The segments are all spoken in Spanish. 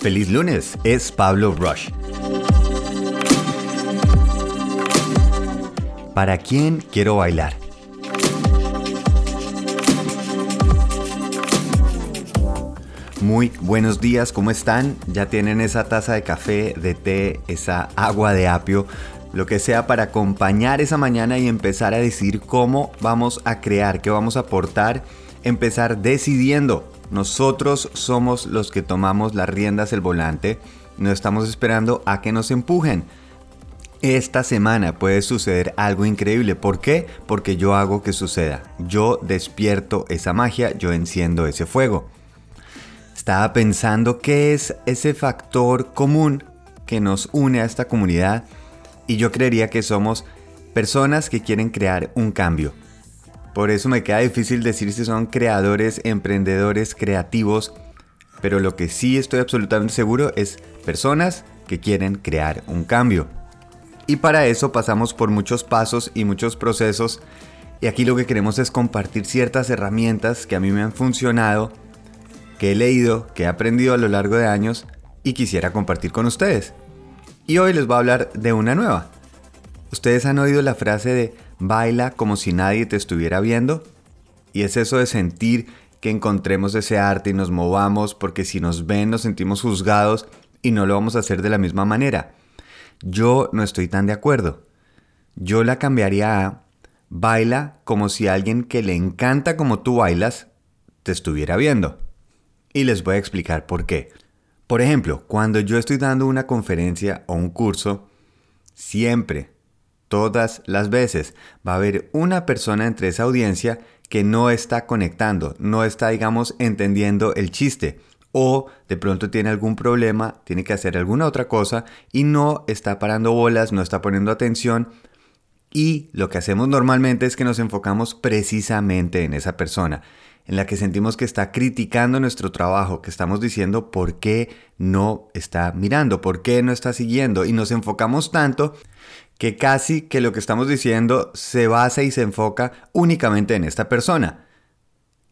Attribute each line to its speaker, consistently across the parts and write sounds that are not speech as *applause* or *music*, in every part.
Speaker 1: Feliz lunes, es Pablo Rush. ¿Para quién quiero bailar? Muy buenos días, ¿cómo están? ¿Ya tienen esa taza de café, de té, esa agua de apio? Lo que sea para acompañar esa mañana y empezar a decir cómo vamos a crear, qué vamos a aportar, empezar decidiendo nosotros somos los que tomamos las riendas del volante, no estamos esperando a que nos empujen. Esta semana puede suceder algo increíble. ¿Por qué? Porque yo hago que suceda. Yo despierto esa magia, yo enciendo ese fuego. Estaba pensando qué es ese factor común que nos une a esta comunidad y yo creería que somos personas que quieren crear un cambio. Por eso me queda difícil decir si son creadores, emprendedores, creativos, pero lo que sí estoy absolutamente seguro es personas que quieren crear un cambio. Y para eso pasamos por muchos pasos y muchos procesos y aquí lo que queremos es compartir ciertas herramientas que a mí me han funcionado, que he leído, que he aprendido a lo largo de años y quisiera compartir con ustedes. Y hoy les voy a hablar de una nueva. Ustedes han oído la frase de baila como si nadie te estuviera viendo. Y es eso de sentir que encontremos ese arte y nos movamos porque si nos ven nos sentimos juzgados y no lo vamos a hacer de la misma manera. Yo no estoy tan de acuerdo. Yo la cambiaría a baila como si alguien que le encanta como tú bailas te estuviera viendo. Y les voy a explicar por qué. Por ejemplo, cuando yo estoy dando una conferencia o un curso, siempre todas las veces. Va a haber una persona entre esa audiencia que no está conectando, no está, digamos, entendiendo el chiste. O de pronto tiene algún problema, tiene que hacer alguna otra cosa y no está parando bolas, no está poniendo atención. Y lo que hacemos normalmente es que nos enfocamos precisamente en esa persona en la que sentimos que está criticando nuestro trabajo, que estamos diciendo por qué no está mirando, por qué no está siguiendo y nos enfocamos tanto que casi que lo que estamos diciendo se basa y se enfoca únicamente en esta persona.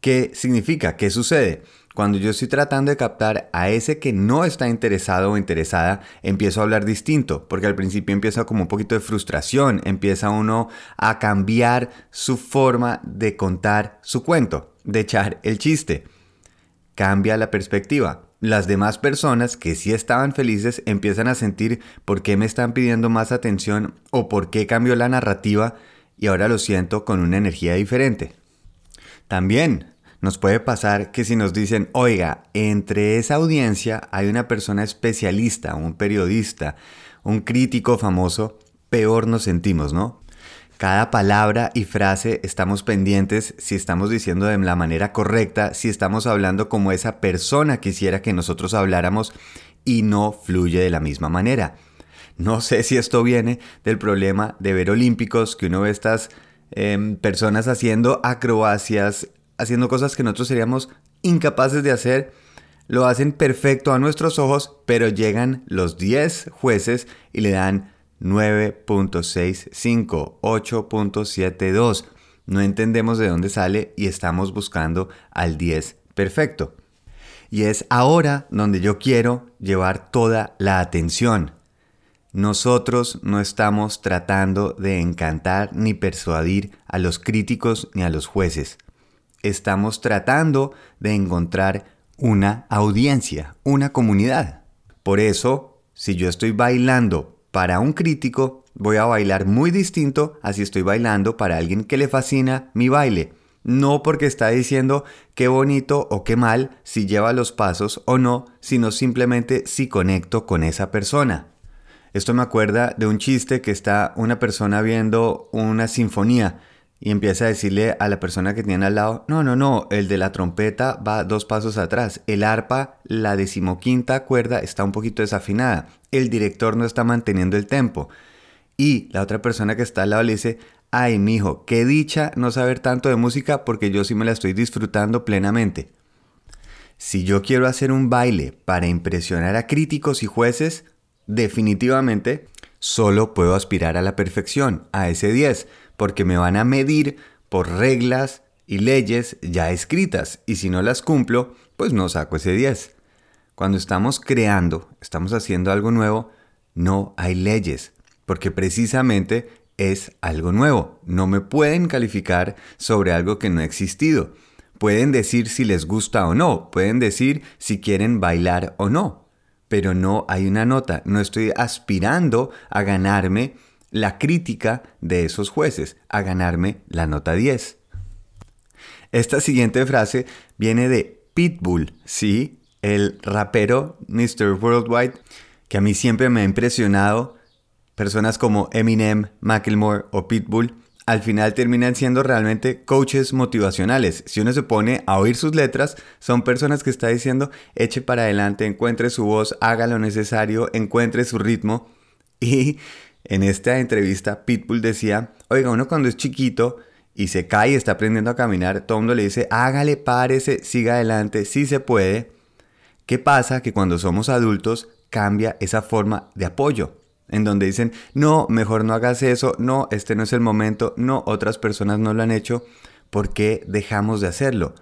Speaker 1: ¿Qué significa? ¿Qué sucede? Cuando yo estoy tratando de captar a ese que no está interesado o interesada, empiezo a hablar distinto, porque al principio empieza como un poquito de frustración, empieza uno a cambiar su forma de contar su cuento, de echar el chiste. Cambia la perspectiva las demás personas que sí estaban felices empiezan a sentir por qué me están pidiendo más atención o por qué cambió la narrativa y ahora lo siento con una energía diferente. También nos puede pasar que si nos dicen, oiga, entre esa audiencia hay una persona especialista, un periodista, un crítico famoso, peor nos sentimos, ¿no? Cada palabra y frase estamos pendientes si estamos diciendo de la manera correcta, si estamos hablando como esa persona quisiera que nosotros habláramos y no fluye de la misma manera. No sé si esto viene del problema de ver olímpicos, que uno ve estas em, personas haciendo acrobacias, haciendo cosas que nosotros seríamos incapaces de hacer. Lo hacen perfecto a nuestros ojos, pero llegan los 10 jueces y le dan 9.65, 8.72. No entendemos de dónde sale y estamos buscando al 10 perfecto. Y es ahora donde yo quiero llevar toda la atención. Nosotros no estamos tratando de encantar ni persuadir a los críticos ni a los jueces. Estamos tratando de encontrar una audiencia, una comunidad. Por eso, si yo estoy bailando para un crítico voy a bailar muy distinto a si estoy bailando para alguien que le fascina mi baile. No porque está diciendo qué bonito o qué mal si lleva los pasos o no, sino simplemente si conecto con esa persona. Esto me acuerda de un chiste que está una persona viendo una sinfonía y empieza a decirle a la persona que tiene al lado, no, no, no, el de la trompeta va dos pasos atrás, el arpa, la decimoquinta cuerda está un poquito desafinada, el director no está manteniendo el tempo. Y la otra persona que está al lado le dice, ay, mijo, qué dicha no saber tanto de música porque yo sí me la estoy disfrutando plenamente. Si yo quiero hacer un baile para impresionar a críticos y jueces, definitivamente solo puedo aspirar a la perfección, a ese 10, porque me van a medir por reglas y leyes ya escritas y si no las cumplo, pues no saco ese 10. Cuando estamos creando, estamos haciendo algo nuevo, no hay leyes, porque precisamente es algo nuevo. No me pueden calificar sobre algo que no ha existido. Pueden decir si les gusta o no, pueden decir si quieren bailar o no, pero no hay una nota. No estoy aspirando a ganarme la crítica de esos jueces, a ganarme la nota 10. Esta siguiente frase viene de Pitbull, sí, el rapero Mr. Worldwide, que a mí siempre me ha impresionado. Personas como Eminem, Macklemore o Pitbull al final terminan siendo realmente coaches motivacionales. Si uno se pone a oír sus letras, son personas que está diciendo eche para adelante, encuentre su voz, haga lo necesario, encuentre su ritmo. Y en esta entrevista Pitbull decía, oiga, uno cuando es chiquito y se cae y está aprendiendo a caminar, todo el mundo le dice, hágale, párese, siga adelante, sí se puede. ¿Qué pasa? Que cuando somos adultos cambia esa forma de apoyo en donde dicen, no, mejor no hagas eso, no, este no es el momento, no, otras personas no lo han hecho, ¿por qué dejamos de hacerlo?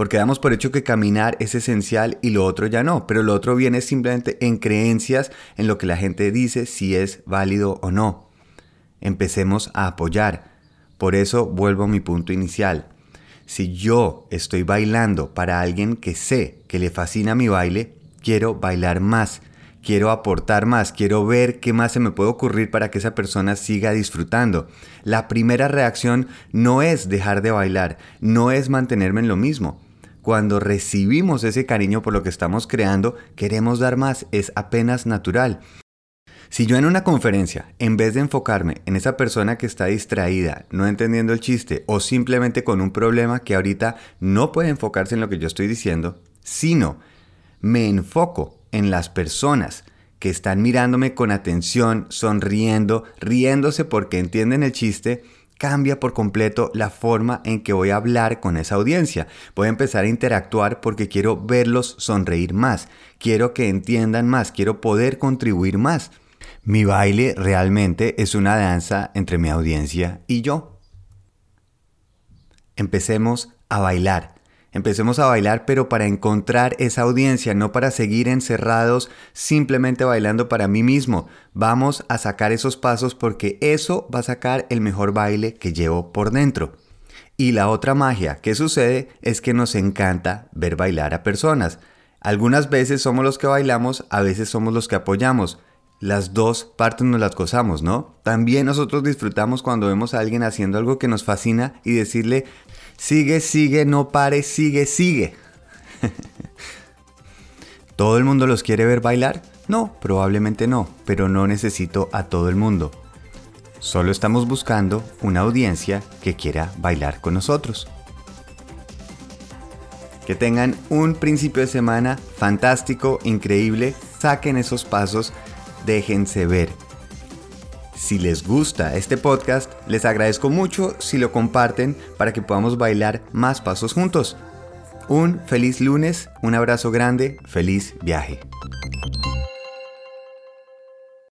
Speaker 1: Porque damos por hecho que caminar es esencial y lo otro ya no, pero lo otro viene simplemente en creencias, en lo que la gente dice si es válido o no. Empecemos a apoyar. Por eso vuelvo a mi punto inicial. Si yo estoy bailando para alguien que sé que le fascina mi baile, quiero bailar más quiero aportar más, quiero ver qué más se me puede ocurrir para que esa persona siga disfrutando. La primera reacción no es dejar de bailar, no es mantenerme en lo mismo. Cuando recibimos ese cariño por lo que estamos creando, queremos dar más, es apenas natural. Si yo en una conferencia, en vez de enfocarme en esa persona que está distraída, no entendiendo el chiste o simplemente con un problema que ahorita no puede enfocarse en lo que yo estoy diciendo, sino me enfoco en las personas que están mirándome con atención, sonriendo, riéndose porque entienden el chiste, cambia por completo la forma en que voy a hablar con esa audiencia. Voy a empezar a interactuar porque quiero verlos sonreír más, quiero que entiendan más, quiero poder contribuir más. Mi baile realmente es una danza entre mi audiencia y yo. Empecemos a bailar. Empecemos a bailar, pero para encontrar esa audiencia, no para seguir encerrados simplemente bailando para mí mismo. Vamos a sacar esos pasos porque eso va a sacar el mejor baile que llevo por dentro. Y la otra magia que sucede es que nos encanta ver bailar a personas. Algunas veces somos los que bailamos, a veces somos los que apoyamos. Las dos partes nos las gozamos, ¿no? También nosotros disfrutamos cuando vemos a alguien haciendo algo que nos fascina y decirle, Sigue, sigue, no pare, sigue, sigue. *laughs* ¿Todo el mundo los quiere ver bailar? No, probablemente no, pero no necesito a todo el mundo. Solo estamos buscando una audiencia que quiera bailar con nosotros. Que tengan un principio de semana fantástico, increíble, saquen esos pasos, déjense ver. Si les gusta este podcast, les agradezco mucho si lo comparten para que podamos bailar más pasos juntos. Un feliz lunes, un abrazo grande, feliz viaje.